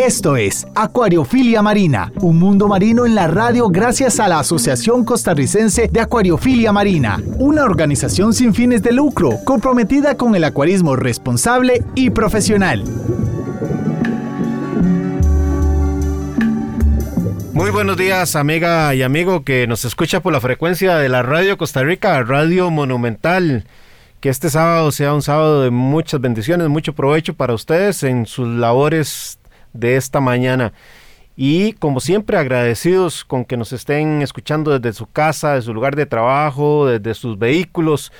Esto es Acuariofilia Marina, un mundo marino en la radio gracias a la Asociación Costarricense de Acuariofilia Marina, una organización sin fines de lucro comprometida con el acuarismo responsable y profesional. Muy buenos días, amiga y amigo que nos escucha por la frecuencia de la Radio Costa Rica, Radio Monumental. Que este sábado sea un sábado de muchas bendiciones, mucho provecho para ustedes en sus labores de esta mañana. Y como siempre agradecidos con que nos estén escuchando desde su casa, de su lugar de trabajo, desde sus vehículos.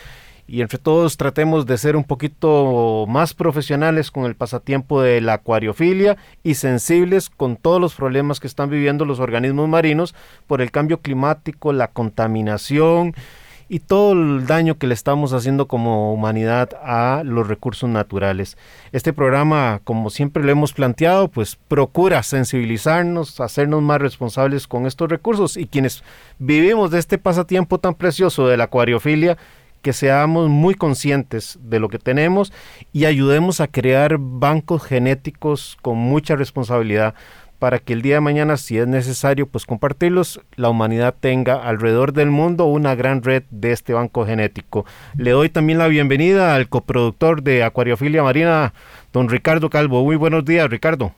Y entre todos tratemos de ser un poquito más profesionales con el pasatiempo de la acuariofilia y sensibles con todos los problemas que están viviendo los organismos marinos por el cambio climático, la contaminación, y todo el daño que le estamos haciendo como humanidad a los recursos naturales. Este programa, como siempre lo hemos planteado, pues procura sensibilizarnos, hacernos más responsables con estos recursos y quienes vivimos de este pasatiempo tan precioso de la acuariofilia, que seamos muy conscientes de lo que tenemos y ayudemos a crear bancos genéticos con mucha responsabilidad para que el día de mañana, si es necesario, pues compartirlos, la humanidad tenga alrededor del mundo una gran red de este banco genético. Le doy también la bienvenida al coproductor de Acuariofilia Marina, don Ricardo Calvo. Muy buenos días, Ricardo.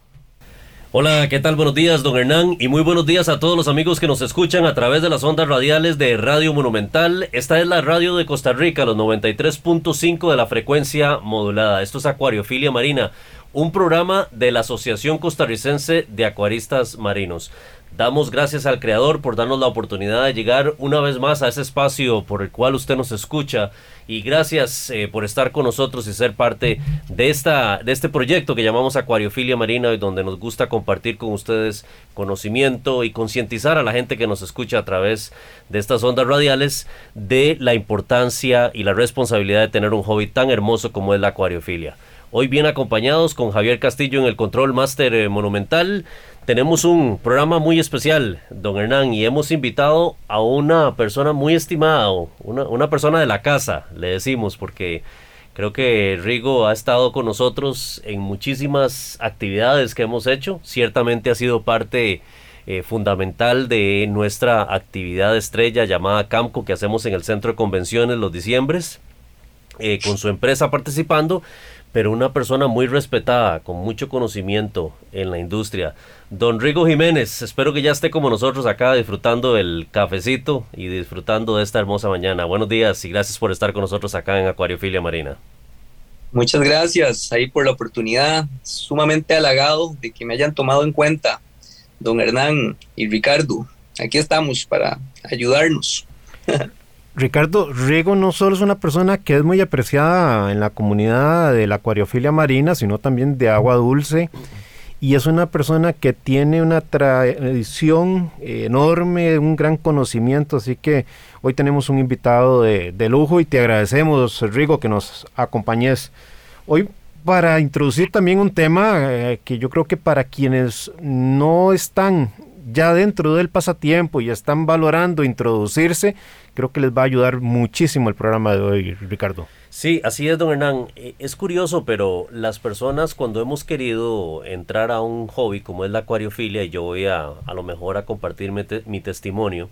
Hola, ¿qué tal? Buenos días, don Hernán, y muy buenos días a todos los amigos que nos escuchan a través de las ondas radiales de Radio Monumental. Esta es la radio de Costa Rica, los 93.5 de la frecuencia modulada. Esto es Acuariofilia Marina, un programa de la Asociación Costarricense de Acuaristas Marinos. Damos gracias al Creador por darnos la oportunidad de llegar una vez más a ese espacio por el cual usted nos escucha y gracias eh, por estar con nosotros y ser parte de, esta, de este proyecto que llamamos Acuariofilia Marina y donde nos gusta compartir con ustedes conocimiento y concientizar a la gente que nos escucha a través de estas ondas radiales de la importancia y la responsabilidad de tener un hobby tan hermoso como es la acuariofilia. Hoy bien acompañados con Javier Castillo en el Control Master eh, Monumental. Tenemos un programa muy especial, don Hernán, y hemos invitado a una persona muy estimada, una, una persona de la casa, le decimos, porque creo que Rigo ha estado con nosotros en muchísimas actividades que hemos hecho. Ciertamente ha sido parte eh, fundamental de nuestra actividad estrella llamada Camco que hacemos en el Centro de Convenciones los diciembres, eh, con su empresa participando pero una persona muy respetada, con mucho conocimiento en la industria. Don Rigo Jiménez, espero que ya esté como nosotros acá disfrutando el cafecito y disfrutando de esta hermosa mañana. Buenos días y gracias por estar con nosotros acá en Acuariofilia Marina. Muchas gracias ahí por la oportunidad, sumamente halagado de que me hayan tomado en cuenta, don Hernán y Ricardo. Aquí estamos para ayudarnos. Ricardo, Riego no solo es una persona que es muy apreciada en la comunidad de la acuariofilia marina, sino también de agua dulce. Y es una persona que tiene una tradición enorme, un gran conocimiento. Así que hoy tenemos un invitado de, lujo y te agradecemos, Rigo, que nos acompañes. Hoy para introducir también un tema eh, que yo creo que para quienes no están ya dentro del pasatiempo y están valorando introducirse, creo que les va a ayudar muchísimo el programa de hoy, Ricardo. Sí, así es, don Hernán. Eh, es curioso, pero las personas cuando hemos querido entrar a un hobby como es la acuariofilia, y yo voy a, a lo mejor a compartir mi, testimonio,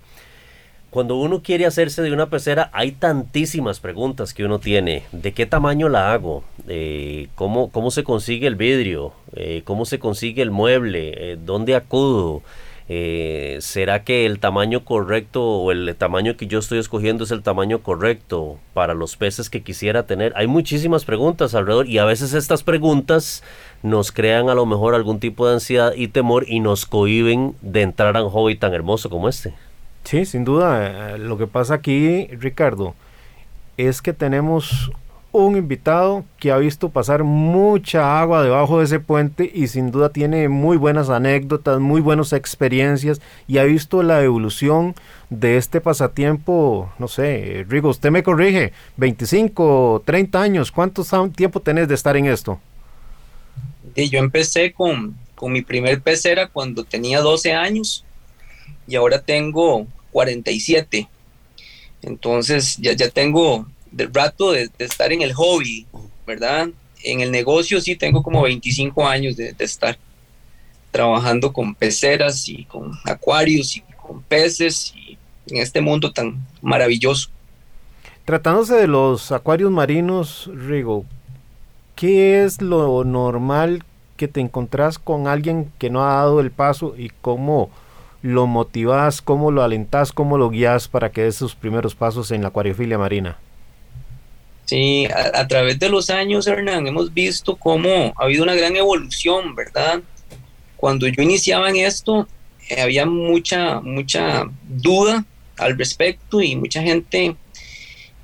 cuando uno quiere hacerse de una pecera, hay tantísimas preguntas que uno tiene. ¿De qué tamaño la hago? Eh, ¿cómo, ¿Cómo se consigue el vidrio? Eh, ¿Cómo se consigue el mueble? ¿Dónde acudo? Eh, ¿Será que el tamaño correcto o el tamaño que yo estoy escogiendo es el tamaño correcto para los peces que quisiera tener? Hay muchísimas preguntas alrededor y a veces estas preguntas nos crean a lo mejor algún tipo de ansiedad y temor y nos cohiben de entrar a un hobby tan hermoso como este. Sí, sin duda. Eh, lo que pasa aquí, Ricardo, es que tenemos un invitado que ha visto pasar mucha agua debajo de ese puente y sin duda tiene muy buenas anécdotas, muy buenas experiencias y ha visto la evolución de este pasatiempo, no sé, Rigo, usted me corrige, 25, 30 años, ¿cuánto tiempo tenés de estar en esto? Yo empecé con, con mi primer pecera cuando tenía 12 años y ahora tengo 47. Entonces ya, ya tengo del rato de, estar en el hobby, ¿verdad? En el negocio sí tengo como 25 años de, estar trabajando con peceras y con acuarios y con peces y en este mundo tan maravilloso. Tratándose de los acuarios marinos, Rigo, ¿qué es lo normal que te encontrás con alguien que no ha dado el paso y cómo lo motivas, cómo lo alentás, cómo lo guías para que dé sus primeros pasos en la acuariofilia marina? Sí, a, través de los años, Hernán, hemos visto cómo ha habido una gran evolución, ¿verdad? Cuando yo iniciaba en esto, eh, había mucha, mucha duda al respecto y mucha gente,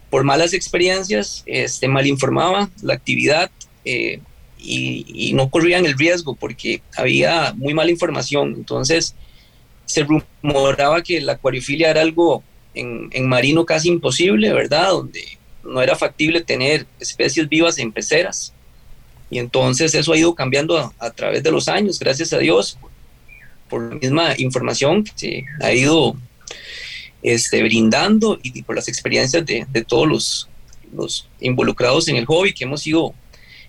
por malas experiencias, este, mal informaba la actividad eh, y, no corrían el riesgo porque había muy mala información. Entonces, se rumoraba que la acuariofilia era algo en, en marino casi imposible, ¿verdad? Donde no era factible tener especies vivas en peceras. Y entonces eso ha ido cambiando a, través de los años, gracias a Dios, por, la misma información que se ha ido este, brindando y, por las experiencias de, todos los, los, involucrados en el hobby que hemos ido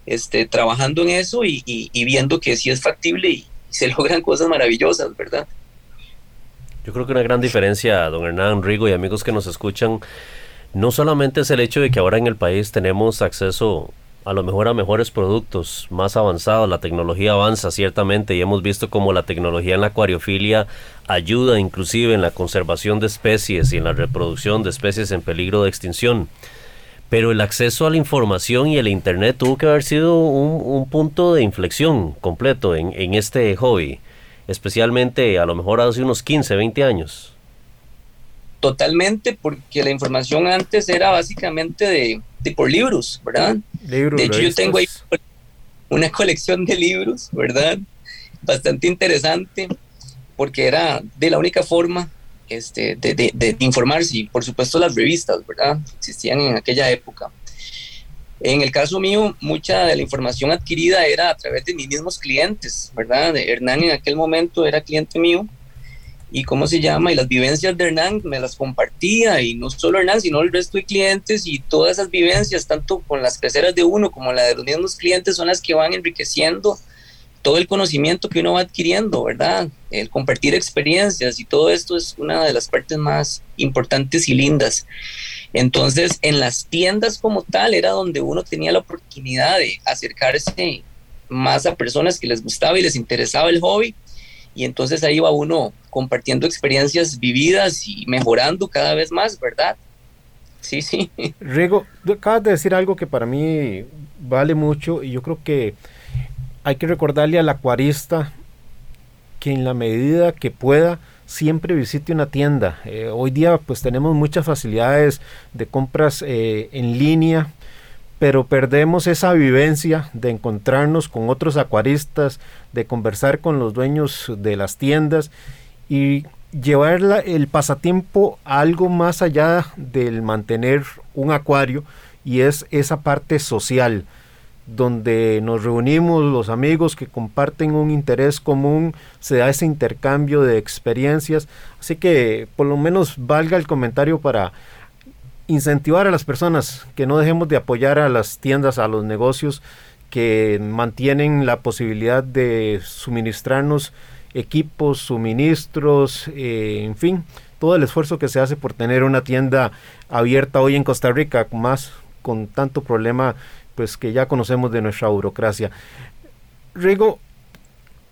este, trabajando en eso y, y viendo que sí es factible y se logran cosas maravillosas, ¿verdad? Yo creo que una gran diferencia, don Hernán Rigo y amigos que nos escuchan, no solamente es el hecho de que ahora en el país tenemos acceso a lo mejor a mejores productos más avanzados, la tecnología avanza ciertamente y hemos visto cómo la tecnología en la acuariofilia ayuda inclusive en la conservación de especies y en la reproducción de especies en peligro de extinción. Pero el acceso a la información y el Internet tuvo que haber sido un, punto de inflexión completo en, en este hobby, especialmente a lo mejor hace unos 15, 20 años. Totalmente, porque la información antes era básicamente de, por libros, ¿verdad? de hecho, yo tengo ahí una colección de libros, ¿verdad? Bastante interesante, porque era de la única forma este, de, de, de, informarse, y por supuesto las revistas, ¿verdad? Existían en aquella época. En el caso mío, mucha de la información adquirida era a través de mis mismos clientes, ¿verdad? Hernán en aquel momento era cliente mío y cómo se llama, y las vivencias de Hernán me las compartía, y no solo Hernán, sino el resto de clientes, y todas esas vivencias, tanto con las peceras de uno como la de los mismos clientes, son las que van enriqueciendo todo el conocimiento que uno va adquiriendo, ¿verdad? El compartir experiencias y todo esto es una de las partes más importantes y lindas. Entonces, en las tiendas como tal era donde uno tenía la oportunidad de acercarse más a personas que les gustaba y les interesaba el hobby y entonces ahí va uno compartiendo experiencias vividas y mejorando cada vez más, ¿verdad? Sí, sí. Rigo, acabas de decir algo que para mí vale mucho y yo creo que hay que recordarle al acuarista que en la medida que pueda siempre visite una tienda. Eh, hoy día pues tenemos muchas facilidades de compras eh, en línea pero perdemos esa vivencia de encontrarnos con otros acuaristas, de conversar con los dueños de las tiendas y llevar el pasatiempo a algo más allá del mantener un acuario y es esa parte social donde nos reunimos los amigos que comparten un interés común, se da ese intercambio de experiencias, así que por lo menos valga el comentario para incentivar a las personas que no dejemos de apoyar a las tiendas, a los negocios que mantienen la posibilidad de suministrarnos equipos, suministros, eh, en fin, todo el esfuerzo que se hace por tener una tienda abierta hoy en Costa Rica, más con tanto problema pues que ya conocemos de nuestra burocracia. Rigo,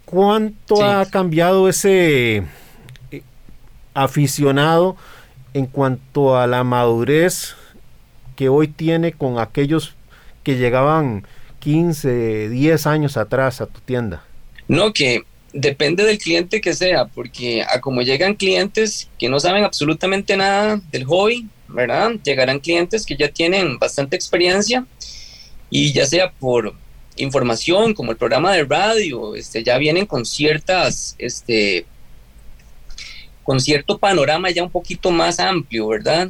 ¿cuánto ha cambiado ese eh, aficionado en cuanto a la madurez que hoy tiene con aquellos que llegaban 15, 10 años atrás a tu tienda? No, que depende del cliente que sea, porque a como llegan clientes que no saben absolutamente nada del hobby, ¿verdad? Llegarán clientes que ya tienen bastante experiencia y ya sea por información como el programa de radio, este, ya vienen con ciertas este, con cierto panorama ya un poquito más amplio, ¿verdad?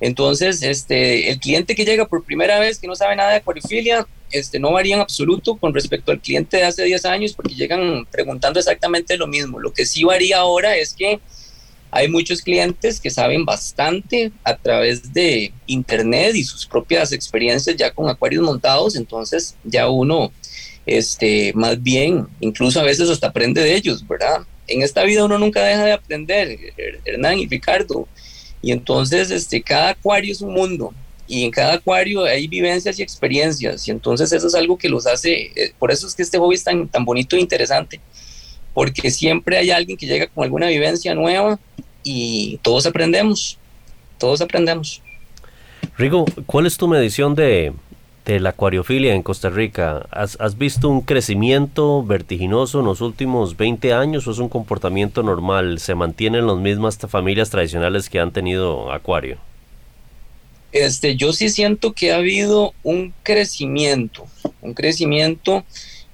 Entonces, este, el cliente que llega por primera vez, que no sabe nada de acuariofilia, este, no varía en absoluto con respecto al cliente de hace 10 años porque llegan preguntando exactamente lo mismo. Lo que sí varía ahora es que hay muchos clientes que saben bastante a través de internet y sus propias experiencias ya con acuarios montados, entonces ya uno, este, más bien, incluso a veces hasta aprende de ellos, ¿verdad? En esta vida uno nunca deja de aprender, Hernán y Ricardo. Y entonces este, cada acuario es un mundo y en cada acuario hay vivencias y experiencias y entonces eso es algo que los hace, eh, por eso es que este hobby es tan, tan bonito e interesante, porque siempre hay alguien que llega con alguna vivencia nueva y todos aprendemos, todos aprendemos. Rigo, ¿cuál es tu medición de, de la acuariofilia en Costa Rica? ¿Has, ¿Has, visto un crecimiento vertiginoso en los últimos 20 años o es un comportamiento normal? ¿Se mantienen las mismas familias tradicionales que han tenido acuario? Este, yo sí siento que ha habido un crecimiento, un crecimiento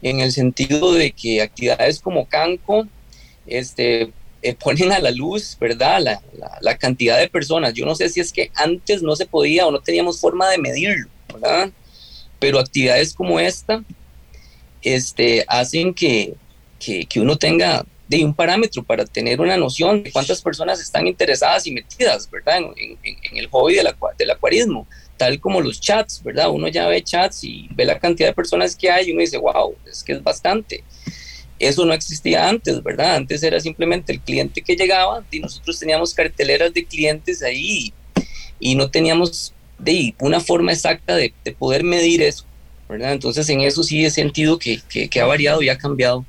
en el sentido de que actividades como Canco este, eh, ponen a la luz, ¿verdad? La, la, la, cantidad de personas. Yo no sé si es que antes no se podía o no teníamos forma de medirlo, ¿verdad? Pero actividades como esta este, hacen que, que, uno tenga de un parámetro para tener una noción de cuántas personas están interesadas y metidas, ¿verdad? En, el hobby del, del, acuarismo, tal como los chats, ¿verdad? Uno ya ve chats y ve la cantidad de personas que hay y uno dice, wow, es que es bastante. Eso no existía antes, ¿verdad? Antes era simplemente el cliente que llegaba y nosotros teníamos carteleras de clientes ahí y no teníamos de una forma exacta de, de, poder medir eso, ¿verdad? Entonces en eso sí he sentido que, que, que ha variado y ha cambiado.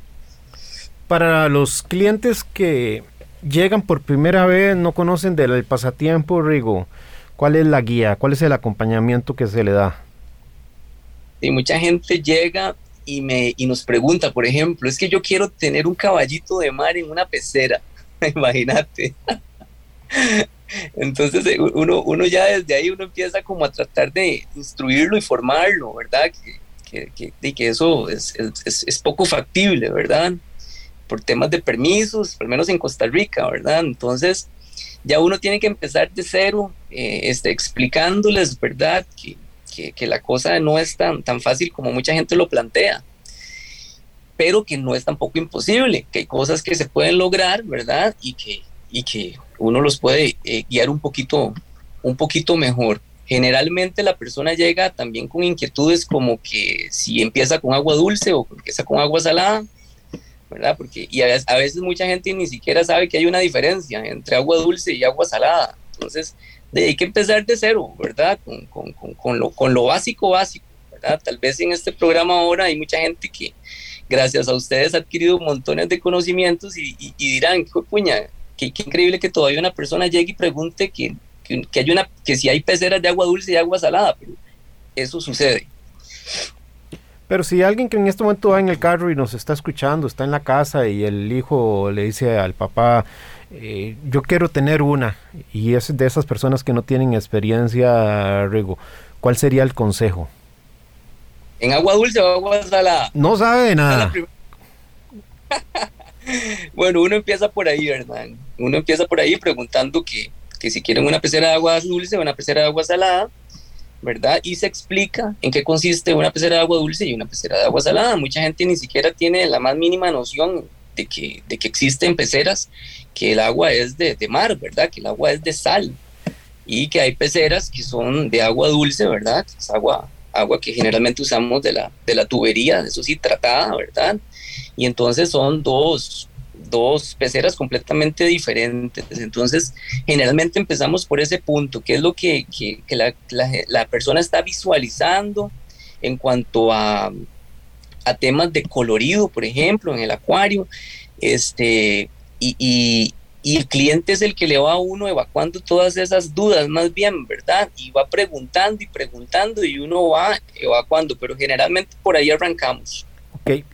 Para los clientes que llegan por primera vez, no conocen del pasatiempo, Rigo, ¿cuál es la guía? ¿Cuál es el acompañamiento que se le da? Y mucha gente llega y, me, y nos pregunta, por ejemplo, es que yo quiero tener un caballito de mar en una pecera, imagínate. Entonces eh, uno, uno ya desde ahí uno empieza como a tratar de instruirlo y formarlo, ¿verdad? Que, que, que, que eso es, es, es, poco factible, ¿verdad? Por temas de permisos, al menos en Costa Rica, ¿verdad? Entonces ya uno tiene que empezar de cero, eh, este, explicándoles, ¿verdad? Que, que, la cosa no es tan, tan fácil como mucha gente lo plantea pero que no es tampoco imposible, que hay cosas que se pueden lograr, ¿verdad? Y que, y que uno los puede eh, guiar un poquito, un poquito mejor. Generalmente la persona llega también con inquietudes como que si empieza con agua dulce o empieza con agua salada, ¿verdad? Porque y a, veces mucha gente ni siquiera sabe que hay una diferencia entre agua dulce y agua salada. Entonces, hay que empezar de cero, ¿verdad? Con, con, con, con, lo, con lo básico, básico, ¿verdad? Tal vez en este programa ahora hay mucha gente que, gracias a ustedes, ha adquirido montones de conocimientos y, y, y dirán, ¿qué puña? Qué, increíble que todavía una persona llegue y pregunte que, que, que, hay una, que si hay peceras de agua dulce y agua salada, pero eso sucede. Pero si alguien que en este momento va en el carro y nos está escuchando, está en la casa y el hijo le dice al papá, eh, yo quiero tener una, y es de esas personas que no tienen experiencia, Rigo, ¿cuál sería el consejo? ¿En agua dulce o agua salada? No sabe nada. bueno, uno empieza por ahí, ¿verdad? Uno empieza por ahí preguntando que, que si quieren una pecera de agua dulce o una pecera de agua salada, ¿verdad? Y se explica en qué consiste una pecera de agua dulce y una pecera de agua salada. Mucha gente ni siquiera tiene la más mínima noción de que, de que existen peceras, que el agua es de, de mar, ¿verdad? Que el agua es de sal y que hay peceras que son de agua dulce, ¿verdad? Es agua, agua que generalmente usamos de la, de la tubería, eso sí, tratada, ¿verdad? Y entonces son dos, dos peceras completamente diferentes. Entonces, generalmente empezamos por ese punto, que es lo que, que, que la, la, la, persona está visualizando en cuanto a, a, temas de colorido, por ejemplo, en el acuario. Este, y, y, y, el cliente es el que le va a uno evacuando todas esas dudas, más bien, ¿verdad? Y va preguntando y preguntando y uno va evacuando, pero generalmente por ahí arrancamos. Ok,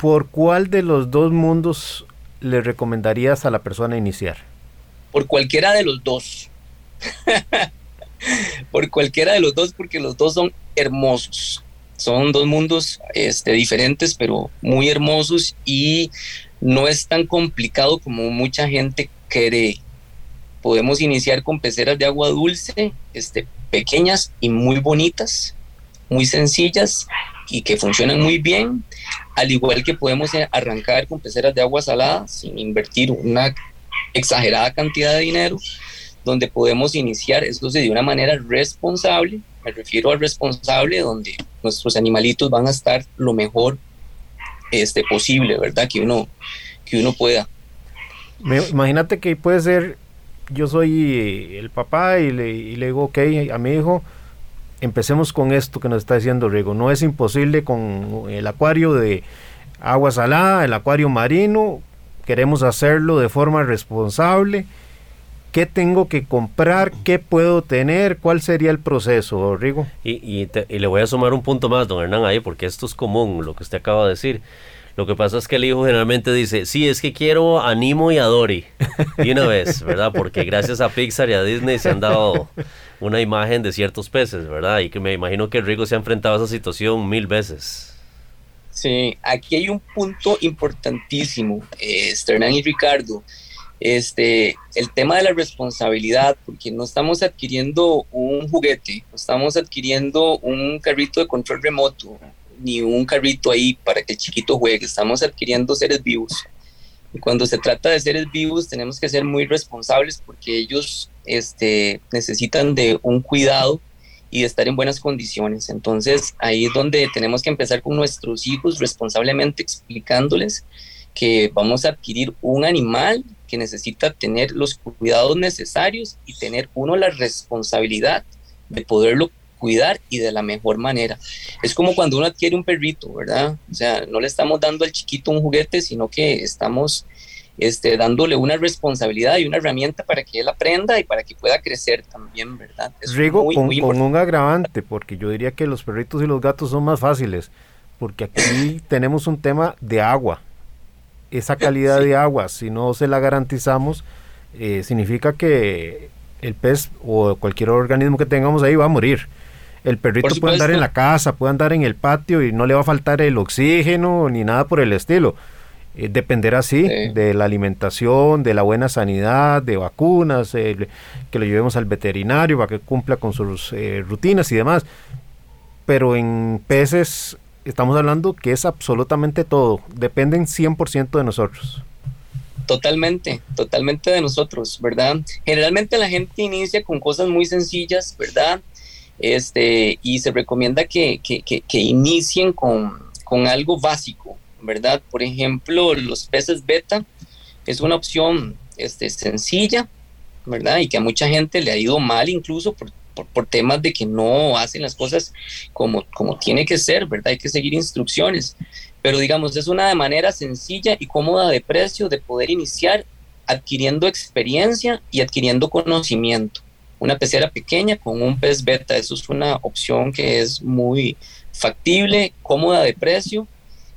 ¿por cuál de los dos mundos le recomendarías a la persona iniciar? Por cualquiera de los dos. por cualquiera de los dos, porque los dos son hermosos. Son dos mundos este, diferentes, pero muy hermosos y no es tan complicado como mucha gente cree. podemos iniciar con peceras de agua dulce, este, pequeñas y muy bonitas, muy sencillas y que funcionan muy bien, al igual que podemos arrancar con peceras de agua salada sin invertir una exagerada cantidad de dinero, donde podemos iniciar, esto de una manera responsable, me refiero al responsable, donde nuestros animalitos van a estar lo mejor este, posible, ¿verdad? Que uno, que uno pueda. imagínate que puede ser, yo soy el papá y le, y le digo, ok, a mi hijo, empecemos con esto que nos está diciendo Rigo. No es imposible con el acuario de agua salada, el acuario marino. Queremos hacerlo de forma responsable. ¿Qué tengo que comprar? ¿Qué puedo tener? ¿Cuál sería el proceso, Rigo? Y, y, le voy a sumar un punto más, don Hernán, ahí, porque esto es común, lo que usted acaba de decir. Lo que pasa es que el hijo generalmente dice, sí, es que quiero Animo y a Dory. Y una vez, ¿verdad? Porque gracias a Pixar y a Disney se han dado una imagen de ciertos peces, ¿verdad? Y que me imagino que Rigo se ha enfrentado a esa situación mil veces. Sí, aquí hay un punto importantísimo, eh, y Ricardo. Este, el tema de la responsabilidad, porque no estamos adquiriendo un juguete, no estamos adquiriendo un carrito de control remoto, ni un carrito ahí para que el chiquito juegue, estamos adquiriendo seres vivos. Y cuando se trata de seres vivos tenemos que ser muy responsables porque ellos este, necesitan de un cuidado y de estar en buenas condiciones. Entonces ahí es donde tenemos que empezar con nuestros hijos responsablemente explicándoles que vamos a adquirir un animal que necesita tener los cuidados necesarios y tener uno la responsabilidad de poderlo cuidar y de la mejor manera. Es como cuando uno adquiere un perrito, ¿verdad? O sea, no le estamos dando al chiquito un juguete, sino que estamos este, dándole una responsabilidad y una herramienta para que él aprenda y para que pueda crecer también, ¿verdad? Es Rigo, con, con un agravante, porque yo diría que los perritos y los gatos son más fáciles, porque aquí tenemos un tema de agua. Esa calidad de agua, si no se la garantizamos, eh, significa que el pez o cualquier organismo que tengamos ahí va a morir. El perrito puede andar en la casa, puede andar en el patio y no le va a faltar el oxígeno ni nada por el estilo. Eh, dependerá así de la alimentación, de la buena sanidad, de vacunas, que lo llevemos al veterinario para que cumpla con sus eh, rutinas y demás. Pero en peces estamos hablando que es absolutamente todo, dependen 100% de nosotros. Totalmente, totalmente de nosotros, ¿verdad? Generalmente la gente inicia con cosas muy sencillas, ¿verdad? Este, y se recomienda que, inicien con, algo básico, ¿verdad? Por ejemplo, los peces beta es una opción este, sencilla, ¿verdad? Y que a mucha gente le ha ido mal incluso por, temas de que no hacen las cosas como, como tiene que ser, ¿verdad? Hay que seguir instrucciones. Pero digamos, es una manera sencilla y cómoda de precio de poder iniciar adquiriendo experiencia y adquiriendo conocimiento una pecera pequeña con un pez beta. Eso es una opción que es muy factible, cómoda de precio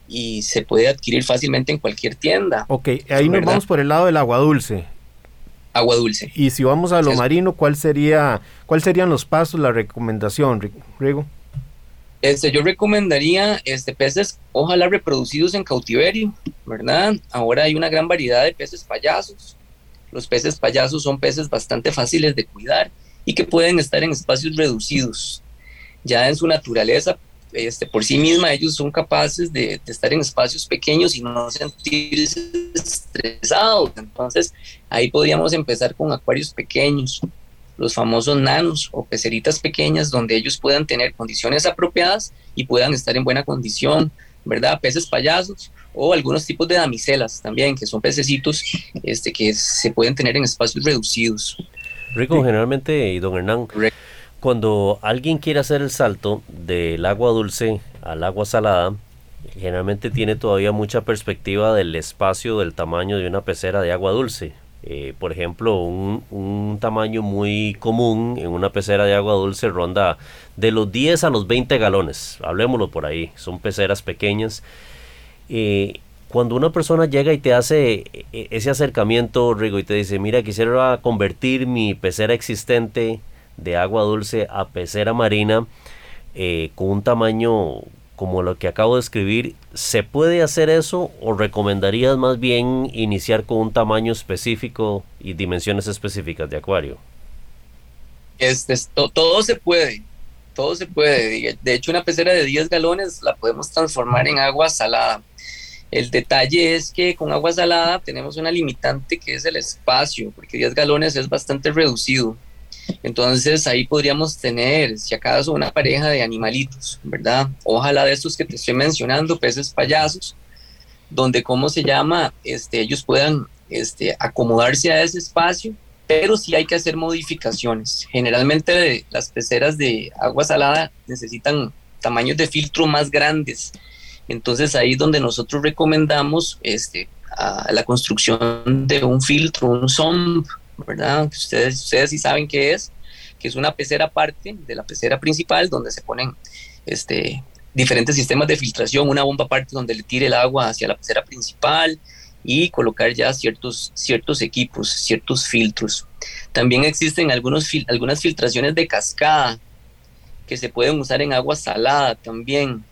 y se puede adquirir fácilmente en cualquier tienda. Ok, ahí nos vamos por el lado del agua dulce. Agua dulce. Y si vamos a lo marino, ¿cuál sería, cuál serían los pasos, la recomendación, Rigo? Este, yo recomendaría este, peces, ojalá reproducidos en cautiverio, ¿verdad? Ahora hay una gran variedad de peces payasos, los peces payasos son peces bastante fáciles de cuidar y que pueden estar en espacios reducidos. Ya en su naturaleza, este, por sí misma, ellos son capaces de, estar en espacios pequeños y no sentirse estresados. Entonces, ahí podríamos empezar con acuarios pequeños, los famosos nanos o peceritas pequeñas, donde ellos puedan tener condiciones apropiadas y puedan estar en buena condición, ¿verdad? Peces payasos o algunos tipos de damiselas también, que son pececitos este, que se pueden tener en espacios reducidos. Rico, generalmente, y don Hernán, cuando alguien quiere hacer el salto del agua dulce al agua salada, generalmente tiene todavía mucha perspectiva del espacio, del tamaño de una pecera de agua dulce. Eh, por ejemplo, un, un, tamaño muy común en una pecera de agua dulce ronda de los 10 a los 20 galones. Hablemoslo por ahí. Son peceras pequeñas eh, cuando una persona llega y te hace eh, ese acercamiento, Rigo, y te dice, mira, quisiera convertir mi pecera existente de agua dulce a pecera marina eh, con un tamaño como lo que acabo de escribir, ¿se puede hacer eso o recomendarías más bien iniciar con un tamaño específico y dimensiones específicas de acuario? Este, todo se puede, todo se puede. De hecho, una pecera de 10 galones la podemos transformar en agua salada. El detalle es que con agua salada tenemos una limitante que es el espacio, porque 10 galones es bastante reducido. Entonces ahí podríamos tener, si acaso, una pareja de animalitos, ¿verdad? Ojalá de estos que te estoy mencionando, peces payasos, donde, ¿cómo se llama? Este, ellos puedan este, acomodarse a ese espacio, pero sí hay que hacer modificaciones. Generalmente las peceras de agua salada necesitan tamaños de filtro más grandes. Entonces ahí es donde nosotros recomendamos este, la construcción de un filtro, un SOMP, ¿verdad? Ustedes, ustedes sí saben qué es, que es una pecera aparte de la pecera principal donde se ponen este, diferentes sistemas de filtración, una bomba aparte donde le tire el agua hacia la pecera principal y colocar ya ciertos, ciertos equipos, ciertos filtros. También existen algunos, algunas filtraciones de cascada que se pueden usar en agua salada también,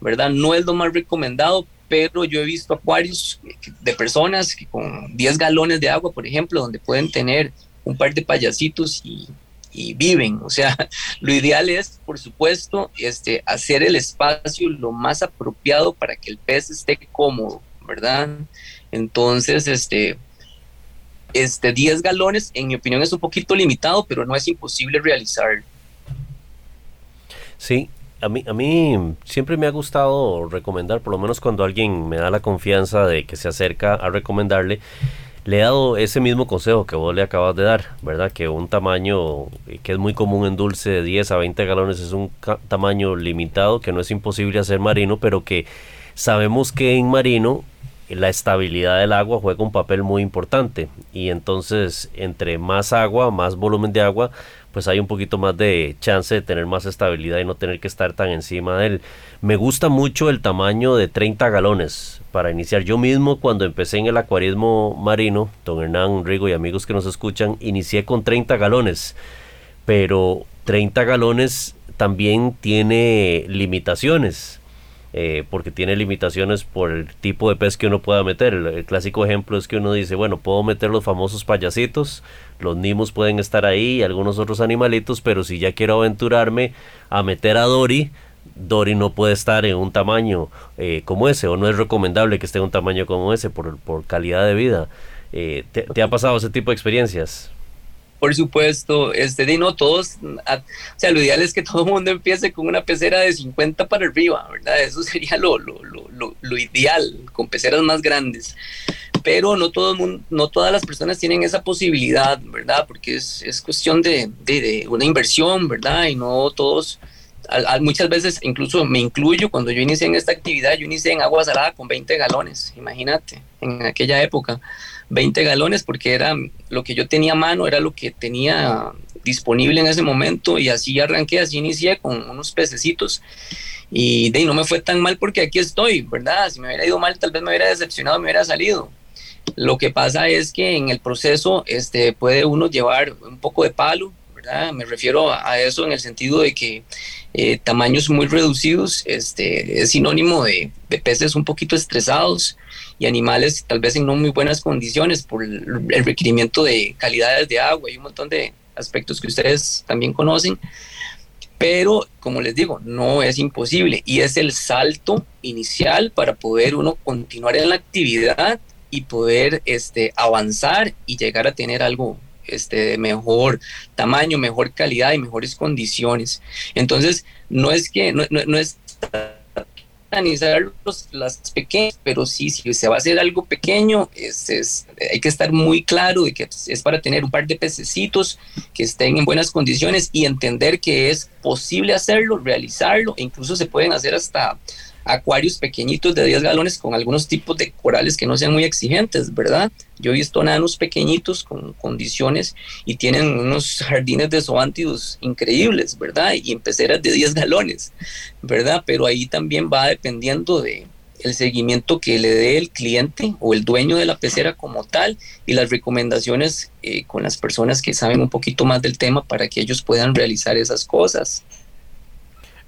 ¿verdad? No es lo más recomendado, pero yo he visto acuarios de personas que con 10 galones de agua, por ejemplo, donde pueden tener un par de payasitos y, viven. O sea, lo ideal es, por supuesto, este, hacer el espacio lo más apropiado para que el pez esté cómodo, ¿verdad? Entonces, este, este 10 galones, en mi opinión, es un poquito limitado, pero no es imposible realizar. Sí, a mí, a mí siempre me ha gustado recomendar, por lo menos cuando alguien me da la confianza de que se acerca a recomendarle, le he dado ese mismo consejo que vos le acabas de dar, ¿verdad? Que un tamaño eh, que es muy común en dulce de 10 a 20 galones es un tamaño limitado, que no es imposible hacer marino, pero que sabemos que en marino la estabilidad del agua juega un papel muy importante y entonces entre más agua, más volumen de agua, pues hay un poquito más de chance de tener más estabilidad y no tener que estar tan encima de él. Me gusta mucho el tamaño de 30 galones para iniciar. Yo mismo cuando empecé en el acuarismo marino, don Hernán Rigo y amigos que nos escuchan, inicié con 30 galones, pero 30 galones también tiene limitaciones. Eh, porque tiene limitaciones por el tipo de pez que uno pueda meter. El, clásico ejemplo es que uno dice, bueno, puedo meter los famosos payasitos, los nimos pueden estar ahí y algunos otros animalitos, pero si ya quiero aventurarme a meter a Dory, Dory no puede estar en un tamaño eh, como ese, o no es recomendable que esté en un tamaño como ese por, por calidad de vida. Eh, ¿te, ha pasado ese tipo de experiencias? Por supuesto, este, de no todos, o sea, lo ideal es que todo el mundo empiece con una pecera de 50 para arriba, ¿verdad? Eso sería lo, lo, lo, lo ideal, con peceras más grandes. Pero no, todo mundo, no todas las personas tienen esa posibilidad, ¿verdad? Porque es, es cuestión de, de, de, una inversión, ¿verdad? Y no todos, muchas veces, incluso me incluyo, cuando yo inicié en esta actividad, yo inicié en agua salada con 20 galones, imagínate, en aquella época. 20 galones porque era lo que yo tenía a mano, era lo que tenía disponible en ese momento y así arranqué, así inicié con unos pececitos y de no me fue tan mal porque aquí estoy, ¿verdad? Si me hubiera ido mal tal vez me hubiera decepcionado, me hubiera salido. Lo que pasa es que en el proceso este, puede uno llevar un poco de palo, ¿verdad? Me refiero a, eso en el sentido de que eh, tamaños muy reducidos este, es sinónimo de, de peces un poquito estresados, animales tal vez en no muy buenas condiciones por el, requerimiento de calidades de agua y un montón de aspectos que ustedes también conocen. Pero, como les digo, no es imposible y es el salto inicial para poder uno continuar en la actividad y poder este, avanzar y llegar a tener algo este, de mejor tamaño, mejor calidad y mejores condiciones. Entonces, no es que no, no, no es organizar las pequeñas, pero sí, si se va a hacer algo pequeño, es, hay que estar muy claro de que es para tener un par de pececitos que estén en buenas condiciones y entender que es posible hacerlo, realizarlo, e incluso se pueden hacer hasta acuarios pequeñitos de 10 galones con algunos tipos de corales que no sean muy exigentes, ¿verdad? Yo he visto nanos pequeñitos con condiciones y tienen unos jardines de zoántidos increíbles, ¿verdad? Y en peceras de 10 galones, ¿verdad? Pero ahí también va dependiendo de el seguimiento que le dé el cliente o el dueño de la pecera como tal y las recomendaciones eh, con las personas que saben un poquito más del tema para que ellos puedan realizar esas cosas.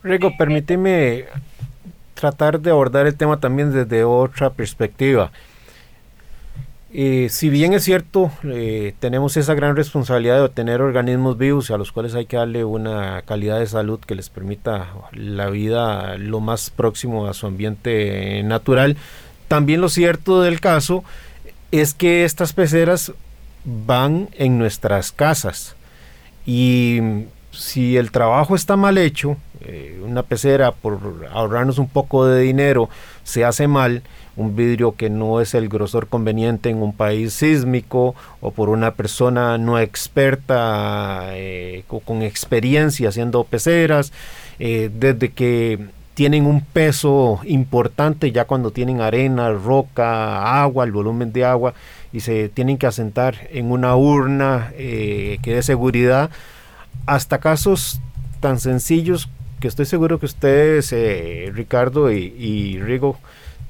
Rigo, permíteme tratar de abordar el tema también desde otra perspectiva. Si bien es cierto, eh, tenemos esa gran responsabilidad de obtener organismos vivos a los cuales hay que darle una calidad de salud que les permita la vida lo más próximo a su ambiente natural, también lo cierto del caso es que estas peceras van en nuestras casas y si el trabajo está mal hecho, eh, una pecera por ahorrarnos un poco de dinero se hace mal, un vidrio que no es el grosor conveniente en un país sísmico o por una persona no experta eh, con experiencia haciendo peceras, eh, desde que tienen un peso importante ya cuando tienen arena, roca, agua, el volumen de agua y se tienen que asentar en una urna que dé seguridad, hasta casos tan sencillos que estoy seguro que ustedes, eh, Ricardo y, Rigo,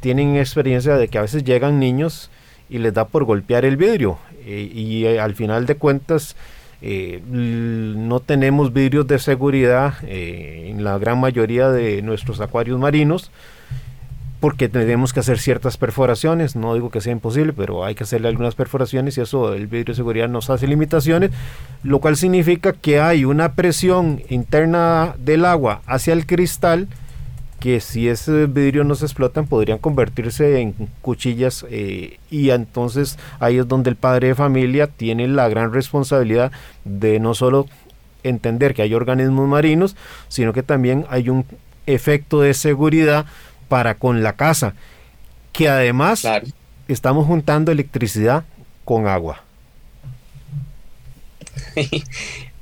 tienen experiencia de que a veces llegan niños y les da por golpear el vidrio. Eh, y eh, al final de cuentas no tenemos vidrios de seguridad en la gran mayoría de nuestros acuarios marinos porque tenemos que hacer ciertas perforaciones, no digo que sea imposible, pero hay que hacerle algunas perforaciones y eso el vidrio de seguridad nos hace limitaciones, lo cual significa que hay una presión interna del agua hacia el cristal que si ese vidrio no se explotan podrían convertirse en cuchillas eh, y entonces ahí es donde el padre de familia tiene la gran responsabilidad de no solo entender que hay organismos marinos, sino que también hay un efecto de seguridad para con la casa, que además estamos juntando electricidad con agua.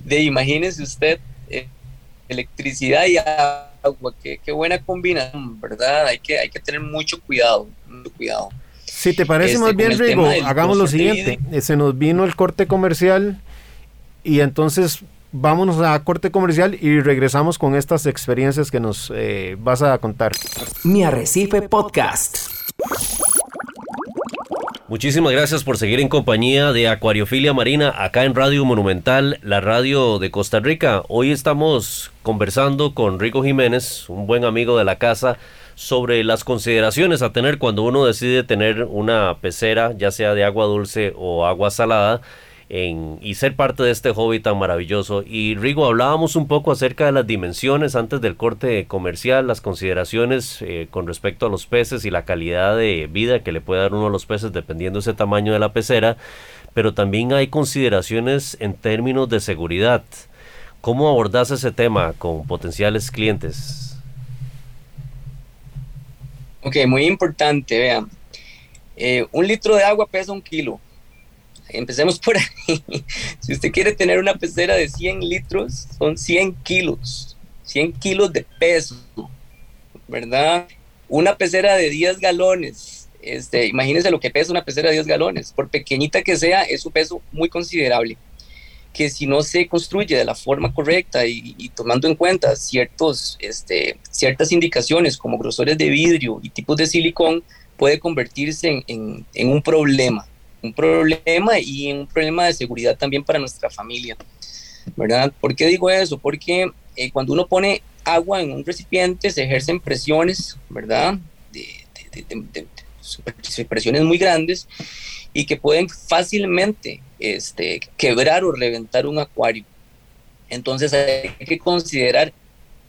de imagínese usted eh, electricidad y agua, qué, buena combinación, ¿verdad? Hay que, hay que tener mucho cuidado, mucho cuidado. Si te parece más este, bien, Rigo, hagamos lo siguiente. Eh, se nos vino el corte comercial y entonces vámonos a corte comercial y regresamos con estas experiencias que nos eh, vas a contar. Mi Arrecife Podcast. Muchísimas gracias por seguir en compañía de Acuariofilia Marina acá en Radio Monumental, la radio de Costa Rica. Hoy estamos conversando con Rico Jiménez, un buen amigo de la casa, sobre las consideraciones a tener cuando uno decide tener una pecera, ya sea de agua dulce o agua salada y ser parte de este hobby tan maravilloso. Y Rigo, hablábamos un poco acerca de las dimensiones antes del corte comercial, las consideraciones eh, con respecto a los peces y la calidad de vida que le puede dar uno a los peces dependiendo ese tamaño de la pecera, pero también hay consideraciones en términos de seguridad. ¿Cómo abordas ese tema con potenciales clientes? Ok, muy importante, vean. Eh, un litro de agua pesa un kilo empecemos por ahí. si usted quiere tener una pecera de 100 litros, son 100 kilos, 100 kilos de peso, ¿verdad? Una pecera de 10 galones, este, imagínense lo que pesa una pecera de 10 galones, por pequeñita que sea, es un peso muy considerable, que si no se construye de la forma correcta y, tomando en cuenta ciertos, este, ciertas indicaciones como grosores de vidrio y tipos de silicón, puede convertirse en, en un problema un problema y un problema de seguridad también para nuestra familia, ¿verdad? ¿Por qué digo eso? Porque eh, cuando uno pone agua en un recipiente se ejercen presiones, ¿verdad? De, presiones muy grandes y que pueden fácilmente este, quebrar o reventar un acuario. Entonces hay que considerar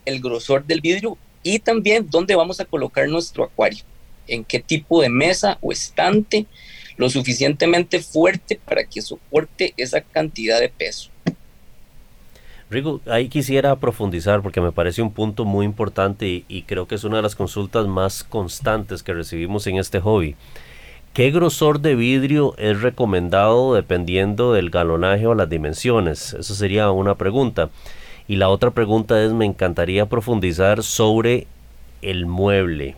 el grosor del vidrio y también dónde vamos a colocar nuestro acuario, en qué tipo de mesa o estante lo suficientemente fuerte para que soporte esa cantidad de peso. Rigo, ahí quisiera profundizar porque me parece un punto muy importante y, creo que es una de las consultas más constantes que recibimos en este hobby. ¿Qué grosor de vidrio es recomendado dependiendo del galonaje o las dimensiones? Eso sería una pregunta. Y la otra pregunta es, me encantaría profundizar sobre el mueble.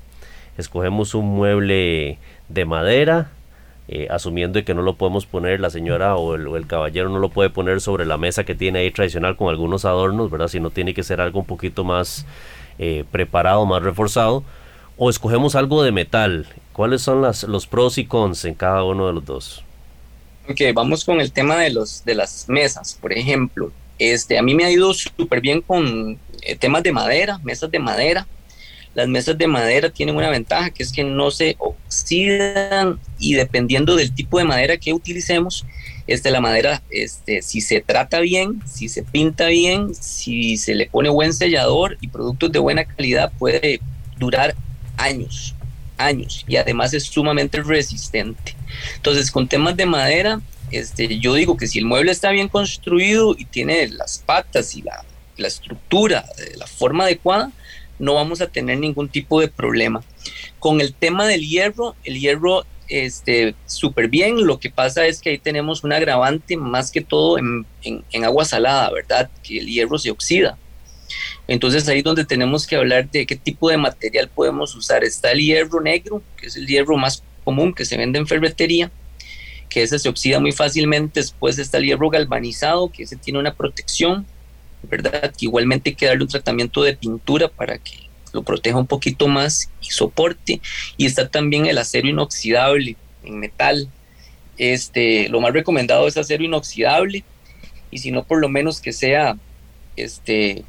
Escogemos un mueble de madera, eh, asumiendo que no lo podemos poner la señora o el, caballero no lo puede poner sobre la mesa que tiene ahí tradicional con algunos adornos, ¿verdad? Sino tiene que ser algo un poquito más eh, preparado, más reforzado. O escogemos algo de metal. ¿Cuáles son las, los pros y cons en cada uno de los dos? Ok, vamos con el tema de, los, de las mesas, por ejemplo. Este, a mí me ha ido súper bien con eh, temas de madera, mesas de madera. Las mesas de madera tienen una ventaja que es que no se oxidan y dependiendo del tipo de madera que utilicemos, este, la madera, este, si se trata bien, si se pinta bien, si se le pone buen sellador y productos de buena calidad, puede durar años, años y además es sumamente resistente. Entonces, con temas de madera, este, yo digo que si el mueble está bien construido y tiene las patas y la, la estructura, la forma adecuada, no vamos a tener ningún tipo de problema. Con el tema del hierro, el hierro este súper bien, lo que pasa es que ahí tenemos un agravante más que todo en, en, agua salada, ¿verdad? Que el hierro se oxida. Entonces ahí es donde tenemos que hablar de qué tipo de material podemos usar. Está el hierro negro, que es el hierro más común que se vende en ferretería, que ese se oxida muy fácilmente. Después está el hierro galvanizado, que ese tiene una protección, ¿verdad? Igualmente hay que darle un tratamiento de pintura para que lo proteja un poquito más y soporte. Y está también el acero inoxidable en metal. Este, lo más recomendado es acero inoxidable y si no por lo menos que sea este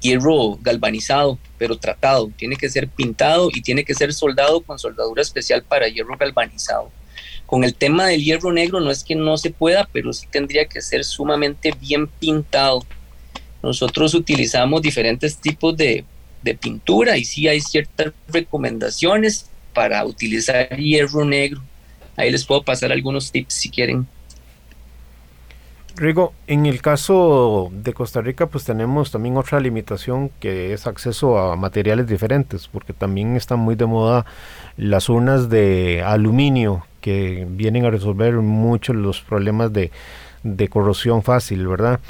hierro galvanizado, pero tratado. Tiene que ser pintado y tiene que ser soldado con soldadura especial para hierro galvanizado. Con el tema del hierro negro no es que no se pueda, pero sí tendría que ser sumamente bien pintado. Nosotros utilizamos diferentes tipos de, pintura y sí hay ciertas recomendaciones para utilizar hierro negro. Ahí les puedo pasar algunos tips si quieren. Rigo, en el caso de Costa Rica, pues tenemos también otra limitación que es acceso a materiales diferentes, porque también están muy de moda las urnas de aluminio que vienen a resolver muchos los problemas de, corrosión fácil, ¿verdad?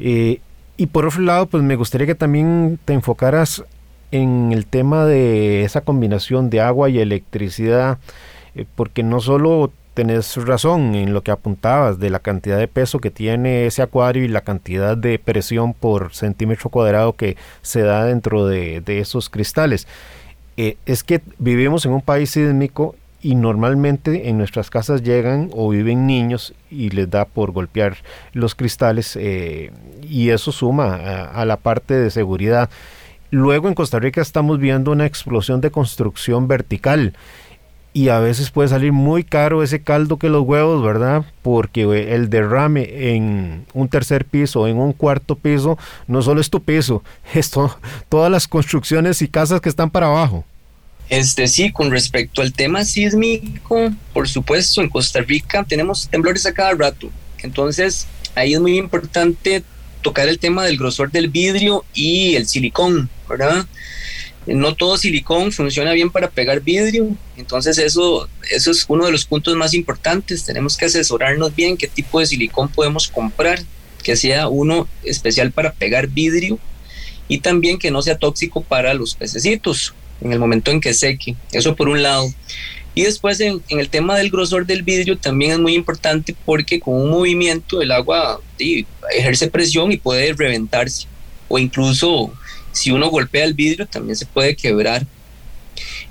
Eh, y por otro lado, pues me gustaría que también te enfocaras en el tema de esa combinación de agua y electricidad, eh, porque no solo tenés razón en lo que apuntabas de la cantidad de peso que tiene ese acuario y la cantidad de presión por centímetro cuadrado que se da dentro de, esos cristales. Eh, es que vivimos en un país sísmico y normalmente en nuestras casas llegan o viven niños y les da por golpear los cristales eh, y eso suma a, la parte de seguridad. Luego en Costa Rica estamos viendo una explosión de construcción vertical y a veces puede salir muy caro ese caldo que los huevos, ¿verdad? Porque el derrame en un tercer piso en un cuarto piso no solo es tu piso, es todas las construcciones y casas que están para abajo. Este sí, con respecto al tema sísmico, por supuesto, en Costa Rica tenemos temblores a cada rato. Entonces, ahí es muy importante tocar el tema del grosor del vidrio y el silicón, ¿verdad? no todo silicón funciona bien para pegar vidrio, entonces eso, eso es uno de los puntos más importantes, tenemos que asesorarnos bien qué tipo de silicón podemos comprar, que sea uno especial para pegar vidrio y también que no sea tóxico para los pececitos en el momento en que seque, eso por un lado. Y después en, el tema del grosor del vidrio también es muy importante porque con un movimiento el agua ejerce presión y puede reventarse o incluso si uno golpea el vidrio también se puede quebrar.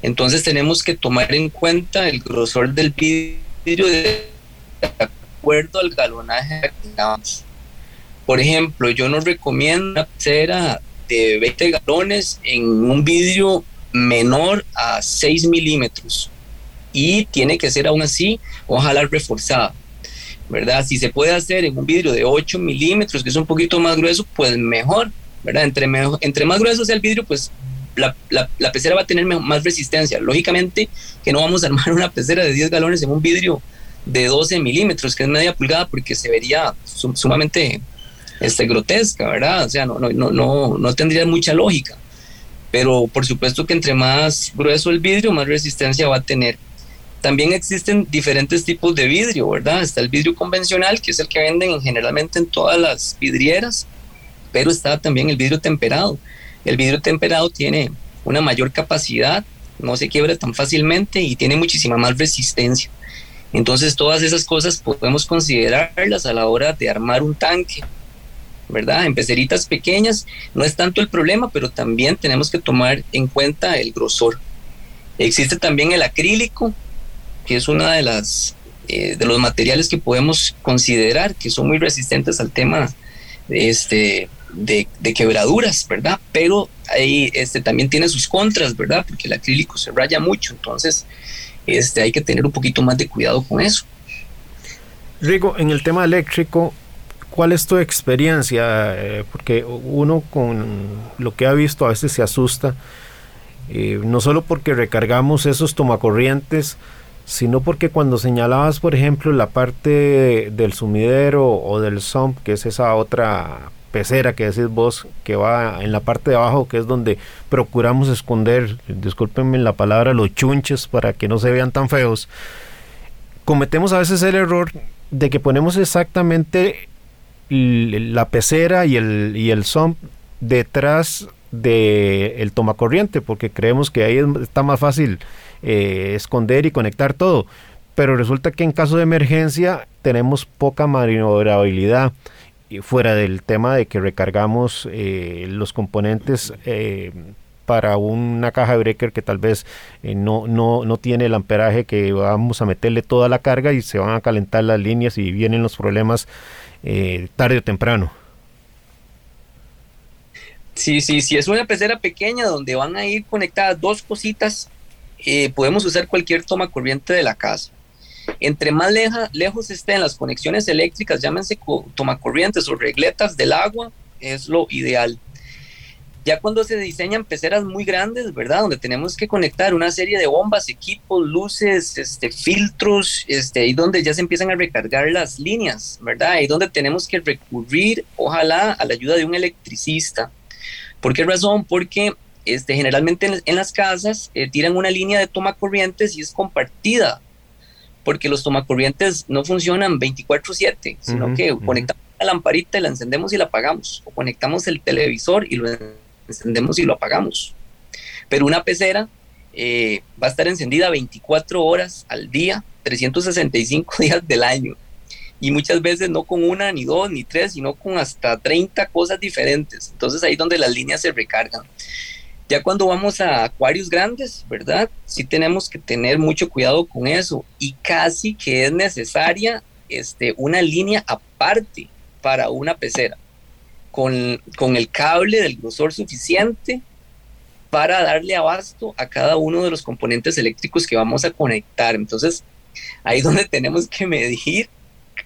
Entonces tenemos que tomar en cuenta el grosor del vidrio de acuerdo al galonaje que tengamos. Por ejemplo, yo no recomiendo una pecera de 20 galones en un vidrio menor a 6 milímetros y tiene que ser aún así ojalá reforzada. ¿verdad? Si se puede hacer en un vidrio de 8 milímetros, que es un poquito más grueso, pues mejor, ¿verdad? Entre, más grueso sea el vidrio, pues la, pecera va a tener más resistencia. Lógicamente que no vamos a armar una pecera de 10 galones en un vidrio de 12 milímetros, que es media pulgada, porque se vería sumamente este, grotesca, ¿verdad? O sea, no, no, no, no tendría mucha lógica. Pero por supuesto que entre más grueso el vidrio, más resistencia va a tener. También existen diferentes tipos de vidrio, ¿verdad? Está el vidrio convencional, que es el que venden generalmente en todas las vidrieras pero está también el vidrio temperado. El vidrio temperado tiene una mayor capacidad, no se quiebra tan fácilmente y tiene muchísima más resistencia. Entonces todas esas cosas podemos considerarlas a la hora de armar un tanque, ¿verdad? En peceritas pequeñas no es tanto el problema, pero también tenemos que tomar en cuenta el grosor. Existe también el acrílico, que es una de eh, de los materiales que podemos considerar que son muy resistentes al tema este, de, quebraduras, ¿verdad? Pero ahí este, también tiene sus contras, ¿verdad? Porque el acrílico se raya mucho, entonces este, hay que tener un poquito más de cuidado con eso. Rigo, en el tema eléctrico, ¿cuál es tu experiencia? Eh, porque uno con lo que ha visto a veces se asusta, eh, no solo porque recargamos esos tomacorrientes, sino porque cuando señalabas, por ejemplo, la parte del sumidero o del sump, que es esa otra pecera que decís vos, que va en la parte de abajo, que es donde procuramos esconder, discúlpenme la palabra, los chunches para que no se vean tan feos, cometemos a veces el error de que ponemos exactamente la pecera y el, y el sump detrás del el tomacorriente, porque creemos que ahí está más fácil eh, esconder y conectar todo. Pero resulta que en caso de emergencia tenemos poca maniobrabilidad fuera del tema de que recargamos eh, los componentes eh, para una caja de breaker que tal vez no, no, no tiene el amperaje que vamos a meterle toda la carga y se van a calentar las líneas y vienen los problemas tarde o temprano. Sí, sí, sí, es una pecera pequeña donde van a ir conectadas dos cositas, podemos usar cualquier toma corriente de la casa. Entre más lejos estén las conexiones eléctricas, llámense tomacorrientes o regletas del agua, es lo ideal. Ya cuando se diseñan peceras muy grandes, ¿verdad? Donde tenemos que conectar una serie de bombas, equipos, luces, este, filtros, este, ahí donde ya se empiezan a recargar las líneas, ¿verdad? Ahí donde tenemos que recurrir, ojalá, a la ayuda de un electricista. ¿Por qué razón? Porque este, generalmente en, las casas eh, tiran una línea de toma corrientes y es compartida porque los tomacorrientes no funcionan 24/7, sino que conectamos la lamparita y la encendemos y la apagamos, o conectamos el televisor y lo encendemos y lo apagamos. Pero una pecera eh, va a estar encendida 24 horas al día, 365 días del año. Y muchas veces no con una, ni dos, ni tres, sino con hasta 30 cosas diferentes. Entonces ahí es donde las líneas se recargan. Ya cuando vamos a acuarios grandes, ¿verdad? Sí tenemos que tener mucho cuidado con eso y casi que es necesaria este, una línea aparte para una pecera, con, con el cable del grosor suficiente para darle abasto a cada uno de los componentes eléctricos que vamos a conectar. Entonces, ahí es donde tenemos que medir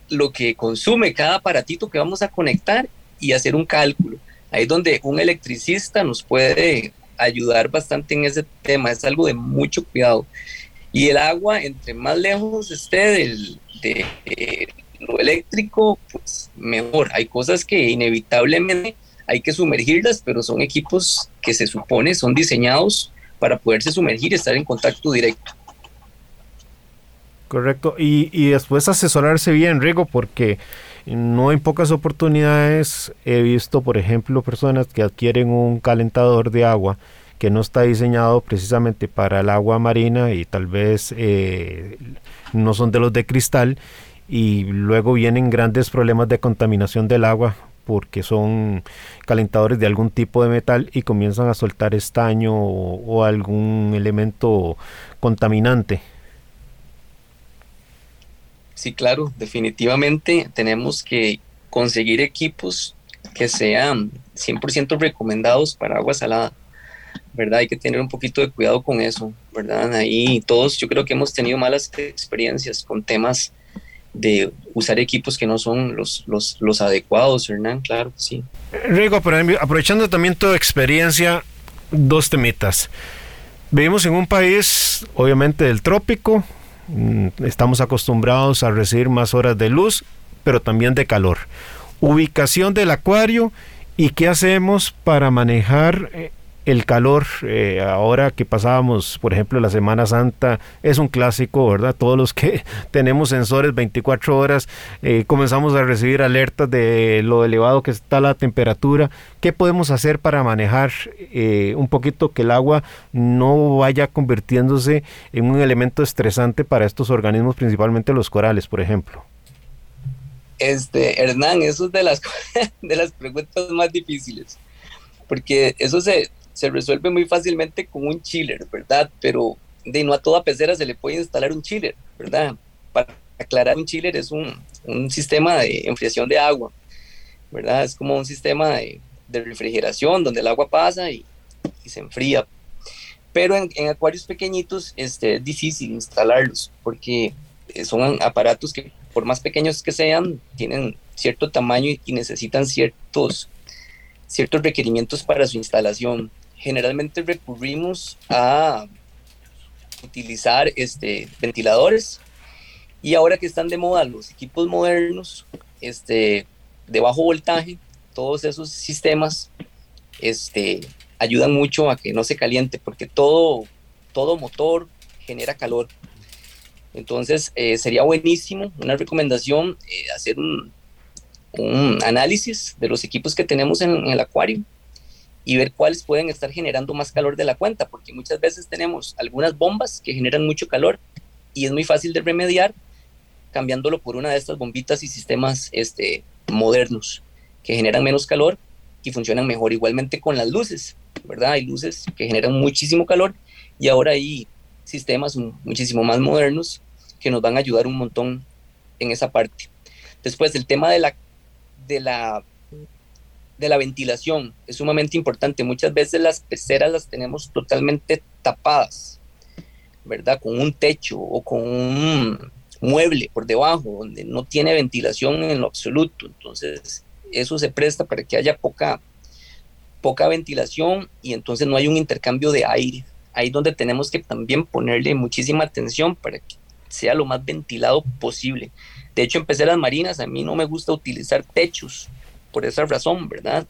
lo que consume cada aparatito que vamos a conectar y hacer un cálculo. Ahí es donde un electricista nos puede ayudar bastante en ese tema, es algo de mucho cuidado. Y el agua, entre más lejos esté del, de, lo eléctrico, pues mejor. Hay cosas que inevitablemente hay que sumergirlas, pero son equipos que se supone son diseñados para poderse sumergir y estar en contacto directo. Correcto. Y, y después asesorarse bien, Rigo, porque no en pocas oportunidades he visto, por ejemplo, personas que adquieren un calentador de agua que no está diseñado precisamente para el agua marina y tal vez eh, no son de los de cristal y luego vienen grandes problemas de contaminación del agua porque son calentadores de algún tipo de metal y comienzan a soltar estaño o algún elemento contaminante. Sí, claro, definitivamente tenemos que conseguir equipos que sean 100% recomendados para agua salada, ¿verdad? Hay que tener un poquito de cuidado con eso, ¿verdad? Ahí todos yo creo que hemos tenido malas experiencias con temas de usar equipos que no son los, los, los adecuados, Hernán, claro, sí. Rigo, aprovechando también tu experiencia, dos temitas. Vivimos en un país, obviamente, del trópico, Mm, estamos acostumbrados a recibir más horas de luz, pero también de calor. Ubicación del acuario y qué hacemos para manejar eh, el calor, eh, ahora que pasábamos, por ejemplo, la Semana Santa, es un clásico, ¿verdad? Todos los que tenemos sensores 24 horas, eh, comenzamos a recibir alertas de lo elevado que está la temperatura. ¿Qué podemos hacer para manejar eh, un poquito que el agua no vaya convirtiéndose en un elemento estresante para estos organismos, principalmente los corales, por ejemplo? Este, Hernán, eso es de las, de las preguntas más difíciles, porque eso se, se resuelve muy fácilmente con un chiller, ¿verdad? Pero de no a toda pecera se le puede instalar un chiller, ¿verdad? Para aclarar, un chiller es un, un sistema de enfriación de agua, ¿verdad? Es como un sistema de, de refrigeración donde el agua pasa y, se enfría. Pero en, acuarios pequeñitos este, es difícil instalarlos porque son aparatos que por más pequeños que sean, tienen cierto tamaño y, necesitan ciertos, ciertos requerimientos para su instalación. Generalmente recurrimos a utilizar este, ventiladores y ahora que están de moda los equipos modernos este, de bajo voltaje, todos esos sistemas este, ayudan mucho a que no se caliente porque todo, todo motor genera calor. Entonces eh, sería buenísimo, una recomendación, eh, hacer un, un, análisis de los equipos que tenemos en, el acuario y ver cuáles pueden estar generando más calor de la cuenta, porque muchas veces tenemos algunas bombas que generan mucho calor y es muy fácil de remediar cambiándolo por una de estas bombitas y sistemas este, modernos que generan menos calor y funcionan mejor. Igualmente con las luces, ¿verdad? Hay luces que generan muchísimo calor y ahora hay sistemas muchísimo más modernos que nos van a ayudar un montón en esa parte. Después, el tema de la, de la, de la ventilación es sumamente importante. Muchas veces las peceras las tenemos totalmente tapadas, ¿verdad? Con un techo o con un mueble por debajo, donde no tiene ventilación en lo absoluto. Entonces, eso se presta para que haya poca, poca ventilación y entonces no hay un intercambio de aire. Ahí donde tenemos que también ponerle muchísima atención para que sea lo más ventilado posible. De hecho, empecé las marinas, a mí no me gusta utilizar techos por esa razón, ¿verdad?